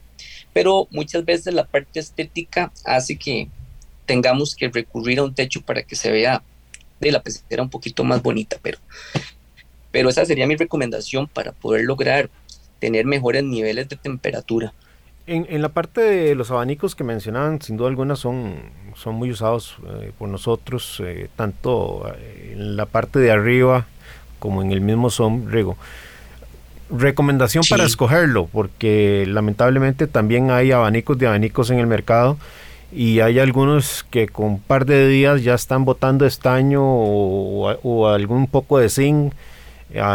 Pero muchas veces la parte estética hace que tengamos que recurrir a un techo para que se vea de la pecera un poquito más bonita, pero, pero esa sería mi recomendación para poder lograr tener mejores niveles de temperatura. En, la parte de los abanicos que mencionaban, sin duda alguna son, son muy usados eh, por nosotros, eh, tanto eh, en la parte de arriba como en el mismo sombrero. Recomendación para escogerlo, porque lamentablemente también hay abanicos de abanicos en el mercado y hay algunos que con un par de días ya están botando estaño o, algún poco de zinc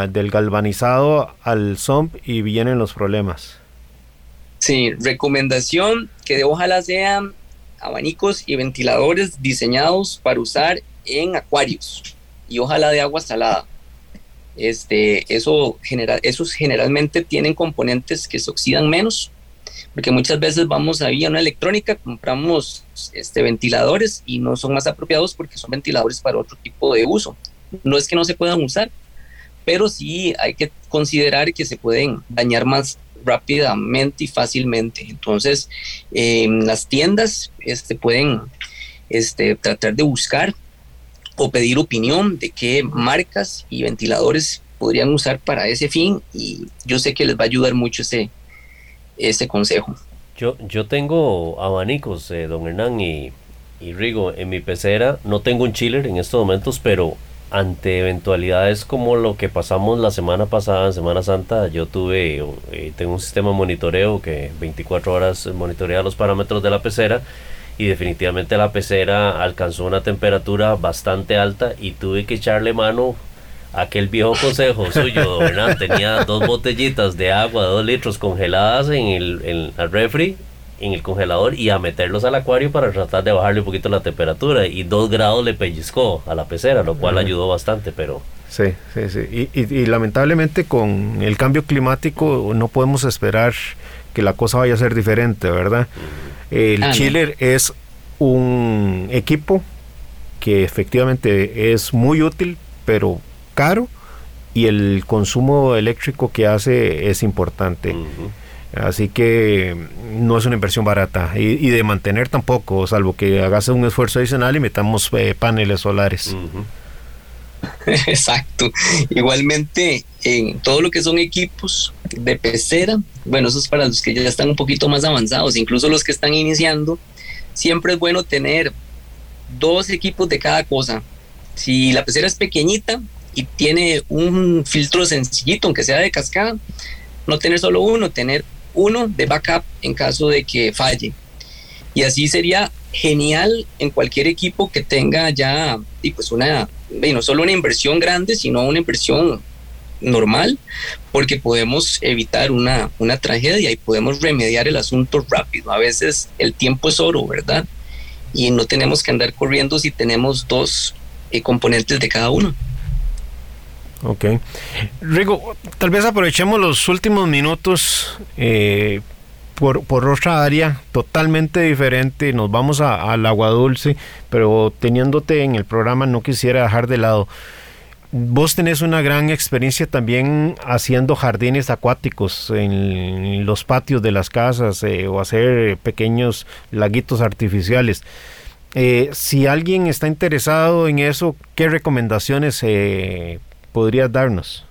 del galvanizado al SOMP y vienen los problemas. Sí, recomendación que ojalá sean abanicos y ventiladores diseñados para usar en acuarios y ojalá de agua salada. Este, eso genera, esos generalmente tienen componentes que se oxidan menos, porque muchas veces vamos a una electrónica, compramos este, ventiladores y no son más apropiados porque son ventiladores para otro tipo de uso. No es que no se puedan usar, pero sí hay que considerar que se pueden dañar más rápidamente y fácilmente. Entonces, en las tiendas este, pueden este, tratar de buscar o pedir opinión de qué marcas y ventiladores podrían usar para ese fin y yo sé que les va a ayudar mucho ese, ese consejo. Yo, yo tengo abanicos, eh, don Hernán y, y Rigo, en mi pecera. No tengo un chiller en estos momentos, pero ante eventualidades como lo que pasamos la semana pasada en Semana Santa, yo tuve, eh, tengo un sistema de monitoreo que 24 horas monitorea los parámetros de la pecera y definitivamente la pecera alcanzó una temperatura bastante alta y tuve que echarle mano a aquel viejo consejo suyo, ¿verdad? Tenía dos botellitas de agua dos litros congeladas en el, en el refri en el congelador y a meterlos al acuario para tratar de bajarle un poquito la temperatura. Y dos grados le pellizcó a la pecera, lo cual ayudó bastante, pero... Sí, sí, sí. Y, lamentablemente con el cambio climático no podemos esperar que la cosa vaya a ser diferente, ¿verdad? El ah, chiller es un equipo que efectivamente es muy útil, pero caro y el consumo eléctrico que hace es importante. Así que no es una inversión barata y, de mantener tampoco, salvo que hagas un esfuerzo adicional y metamos eh, paneles solares. Exacto. Igualmente, en todo lo que son equipos de pecera, bueno, eso es para los que ya están un poquito más avanzados, incluso los que están iniciando, siempre es bueno tener dos equipos de cada cosa. Si la pecera es pequeñita y tiene un filtro sencillito, aunque sea de cascada, no tener solo uno, tener uno de backup en caso de que falle. Y así sería genial en cualquier equipo que tenga ya y pues una, no solo una inversión grande, sino una inversión normal, porque podemos evitar una, una tragedia y podemos remediar el asunto rápido. A veces el tiempo es oro, ¿verdad? Y no tenemos que andar corriendo si tenemos dos eh, componentes de cada uno. Ok. Rigo, tal vez aprovechemos los últimos minutos eh, por, por, otra área totalmente diferente. Nos vamos al agua dulce, pero teniéndote en el programa no quisiera dejar de lado. Vos tenés una gran experiencia también haciendo jardines acuáticos en los patios de las casas eh, o hacer pequeños laguitos artificiales. Eh, si alguien está interesado en eso, ¿qué recomendaciones eh, podrías darnos?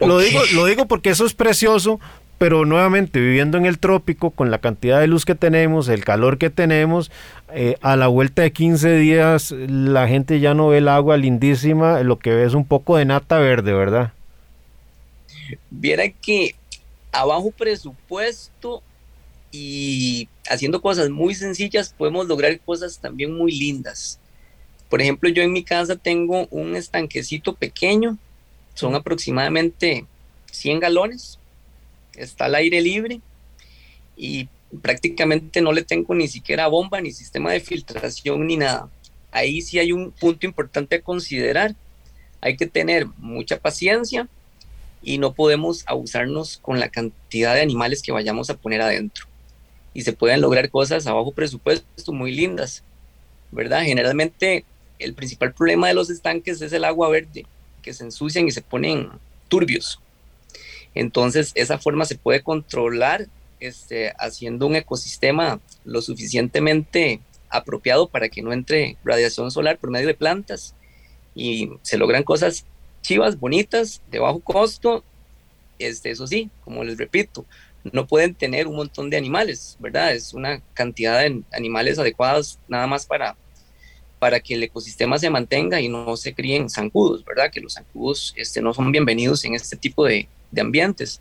Lo, digo, lo digo porque eso es precioso, pero nuevamente viviendo en el trópico, con la cantidad de luz que tenemos, el calor que tenemos, eh, a la vuelta de 15 días la gente ya no ve el agua lindísima, lo que ve es un poco de nata verde, ¿verdad? Viera que a bajo presupuesto y haciendo cosas muy sencillas podemos lograr cosas también muy lindas. Por ejemplo, yo en mi casa tengo un estanquecito pequeño, son aproximadamente 100 galones, está al aire libre y prácticamente no le tengo ni siquiera bomba, ni sistema de filtración, ni nada. Ahí sí hay un punto importante a considerar. Hay que tener mucha paciencia y no podemos abusarnos con la cantidad de animales que vayamos a poner adentro. Y se pueden lograr cosas a bajo presupuesto muy lindas, ¿verdad? Generalmente el principal problema de los estanques es el agua verde, que se ensucian y se ponen turbios. Entonces, esa forma se puede controlar este, haciendo un ecosistema lo suficientemente apropiado para que no entre radiación solar por medio de plantas y se logran cosas chivas, bonitas, de bajo costo. Este, eso sí, como les repito, no pueden tener un montón de animales, ¿verdad? Es una cantidad de animales adecuados nada más para, para que el ecosistema se mantenga y no se críen zancudos, ¿verdad? Que los zancudos este, no son bienvenidos en este tipo de, de ambientes.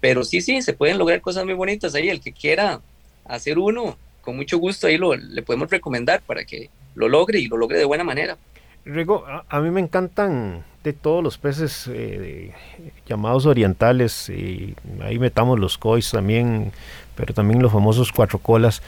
Pero sí, sí, se pueden lograr cosas muy bonitas ahí. El que quiera hacer uno, con mucho gusto ahí lo, le podemos recomendar para que lo logre y lo logre de buena manera. Rigo, a, mí me encantan de todos los peces eh, llamados orientales y ahí metamos los cois también, pero también los famosos cuatro colas.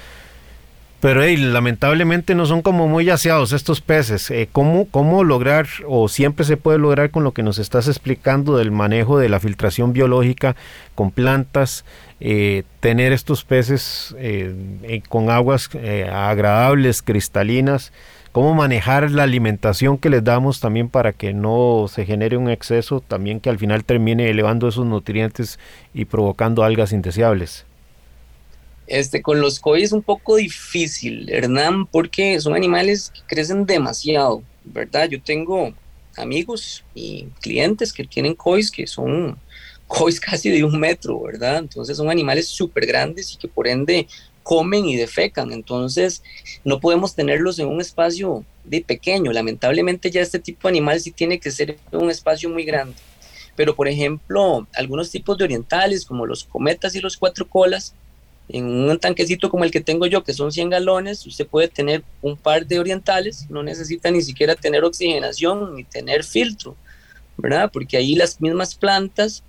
Pero lamentablemente no son como muy aseados estos peces. Eh, ¿cómo, ¿Cómo lograr, o siempre se puede lograr con lo que nos estás explicando del manejo de la filtración biológica con plantas, eh, tener estos peces eh, con aguas agradables, cristalinas? ¿Cómo manejar la alimentación que les damos también para que no se genere un exceso, también que al final termine elevando esos nutrientes y provocando algas indeseables? Este, con los koi es un poco difícil, Hernán, porque son animales que crecen demasiado, ¿verdad? Yo tengo amigos y clientes que tienen kois que son kois casi de un metro, ¿verdad? Entonces son animales súper grandes y que por ende comen y defecan, entonces no podemos tenerlos en un espacio de pequeño, lamentablemente ya este tipo de animal sí tiene que ser un espacio muy grande, pero por ejemplo algunos tipos de orientales como los cometas y los cuatro colas, en un tanquecito como el que tengo yo, que son 100 galones, usted puede tener un par de orientales, no necesita ni siquiera tener oxigenación ni tener filtro, ¿verdad? Porque ahí las mismas plantas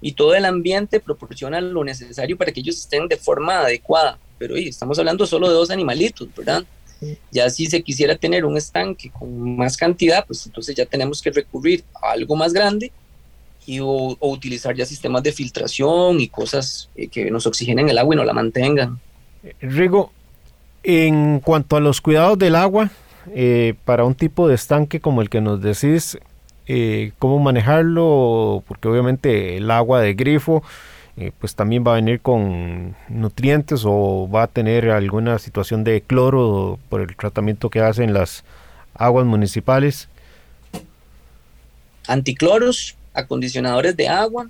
y todo el ambiente proporcionan lo necesario para que ellos estén de forma adecuada. Pero oye, estamos hablando solo de dos animalitos, ¿verdad? Ya si se quisiera tener un estanque con más cantidad, pues entonces ya tenemos que recurrir a algo más grande o, utilizar ya sistemas de filtración y cosas eh, que nos oxigenen el agua y no la mantengan. Rigo, en cuanto a los cuidados del agua, eh, para un tipo de estanque como el que nos decís, eh, cómo manejarlo, porque obviamente el agua de grifo pues también va a venir con nutrientes o va a tener alguna situación de cloro por el tratamiento que hacen las aguas municipales. Anticloros, acondicionadores de agua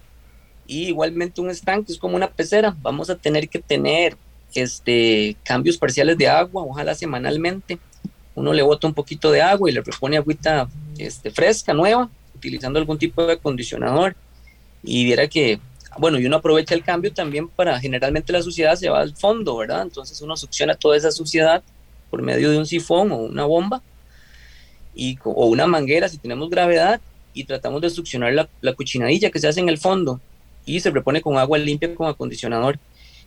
y igualmente un estanque es como una pecera. Vamos a tener que tener este, cambios parciales de agua, ojalá semanalmente. Uno le bota un poquito de agua y le repone agüita este, fresca, nueva, utilizando algún tipo de acondicionador. Y viera que, bueno, y uno aprovecha el cambio también para, generalmente la suciedad se va al fondo, ¿verdad? Entonces uno succiona toda esa suciedad por medio de un sifón o una bomba y, o una manguera si tenemos gravedad y tratamos de succionar la, la cochinadilla que se hace en el fondo y se repone con agua limpia con acondicionador.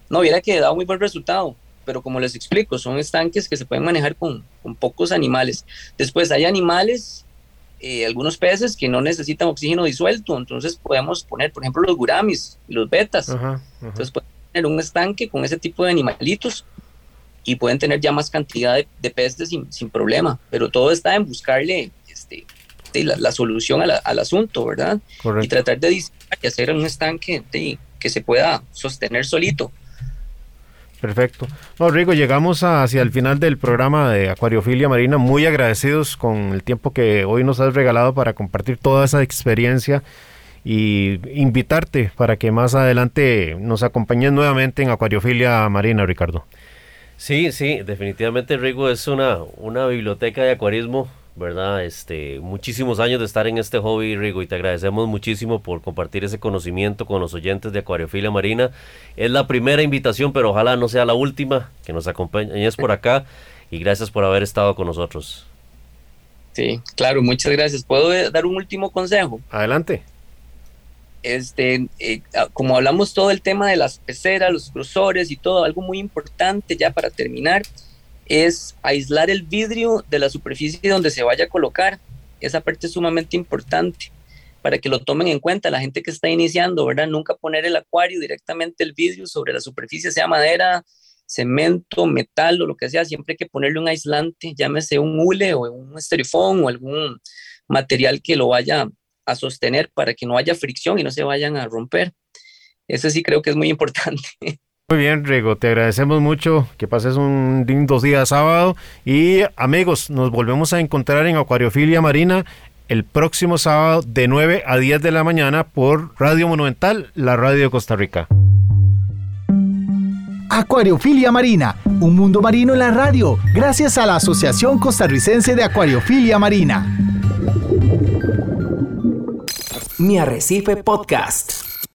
No, hubiera que dado muy buen resultado, pero como les explico, son estanques que se pueden manejar con, con pocos animales. Después hay animales, eh, algunos peces que no necesitan oxígeno disuelto, entonces podemos poner, por ejemplo, los guramis, los betas. Entonces pueden tener un estanque con ese tipo de animalitos y pueden tener ya más cantidad de, peces sin, sin, problema, pero todo está en buscarle este, la, solución al asunto, ¿verdad? Y tratar de hacer un estanque que se pueda sostener solito. Perfecto. No, Rigo, llegamos hacia el final del programa de Acuariofilia Marina. Muy agradecidos con el tiempo que hoy nos has regalado para compartir toda esa experiencia y invitarte para que más adelante nos acompañes nuevamente en Acuariofilia Marina, Ricardo. Sí, sí, definitivamente Rigo es una, una biblioteca de acuarismo ¿verdad? Este, muchísimos años de estar en este hobby, Rigo, y te agradecemos muchísimo por compartir ese conocimiento con los oyentes de Acuariofilia Marina. Es la primera invitación, pero ojalá no sea la última, que nos acompañes por acá, y gracias por haber estado con nosotros. Sí, claro, muchas gracias. ¿Puedo dar un último consejo? Adelante. Este, eh, como hablamos todo el tema de las peceras, los grosores y todo, algo muy importante ya para terminar, es aislar el vidrio de la superficie donde se vaya a colocar. Esa parte es sumamente importante para que lo tomen en cuenta la gente que está iniciando, ¿verdad? Nunca poner el acuario directamente el vidrio sobre la superficie, sea madera, cemento, metal o lo que sea, siempre hay que ponerle un aislante, llámese un hule o un esterifón o algún material que lo vaya a sostener para que no haya fricción y no se vayan a romper. Eso sí creo que es muy importante. Muy bien, Rigo, te agradecemos mucho que pases un lindo día sábado y amigos, nos volvemos a encontrar en Acuariofilia Marina el próximo sábado de 9 a 10 de la mañana por Radio Monumental, la radio de Costa Rica. Acuariofilia Marina, un mundo marino en la radio, gracias a la Asociación Costarricense de Acuariofilia Marina. Mi Arrecife Podcast.